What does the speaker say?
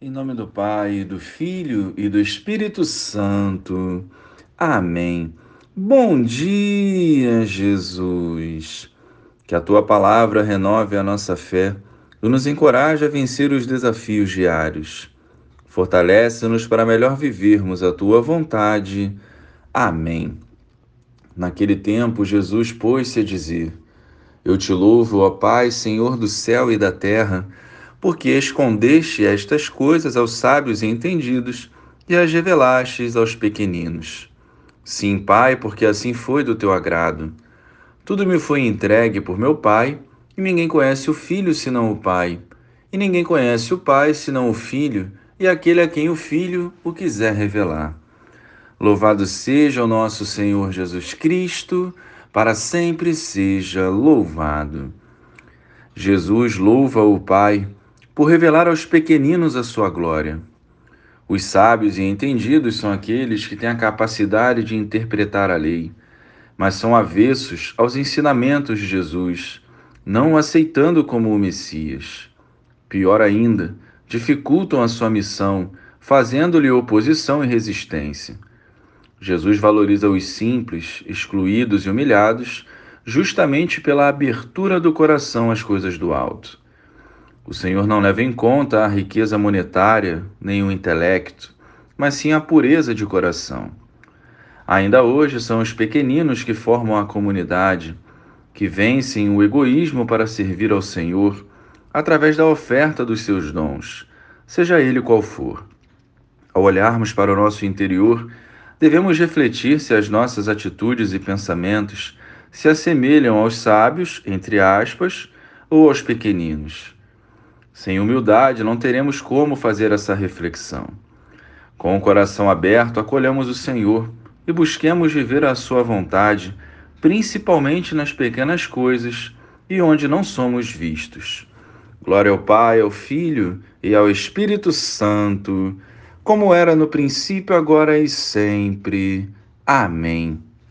Em nome do Pai, do Filho e do Espírito Santo. Amém. Bom dia, Jesus. Que a tua palavra renove a nossa fé e nos encoraje a vencer os desafios diários. Fortalece-nos para melhor vivermos a tua vontade. Amém. Naquele tempo, Jesus pôs-se a dizer: Eu te louvo, ó Pai, Senhor do céu e da terra porque escondeste estas coisas aos sábios e entendidos e as revelastes aos pequeninos. Sim, Pai, porque assim foi do teu agrado. Tudo me foi entregue por meu Pai, e ninguém conhece o Filho senão o Pai, e ninguém conhece o Pai senão o Filho, e aquele a quem o Filho o quiser revelar. Louvado seja o nosso Senhor Jesus Cristo, para sempre seja louvado. Jesus louva o Pai por revelar aos pequeninos a sua glória. Os sábios e entendidos são aqueles que têm a capacidade de interpretar a lei, mas são avessos aos ensinamentos de Jesus, não o aceitando como o Messias. Pior ainda, dificultam a sua missão, fazendo-lhe oposição e resistência. Jesus valoriza os simples, excluídos e humilhados, justamente pela abertura do coração às coisas do alto. O Senhor não leva em conta a riqueza monetária, nem o intelecto, mas sim a pureza de coração. Ainda hoje são os pequeninos que formam a comunidade, que vencem o egoísmo para servir ao Senhor através da oferta dos seus dons, seja ele qual for. Ao olharmos para o nosso interior, devemos refletir se as nossas atitudes e pensamentos se assemelham aos sábios, entre aspas, ou aos pequeninos. Sem humildade, não teremos como fazer essa reflexão. Com o coração aberto, acolhamos o Senhor e busquemos viver a Sua vontade, principalmente nas pequenas coisas e onde não somos vistos. Glória ao Pai, ao Filho e ao Espírito Santo, como era no princípio, agora e sempre. Amém.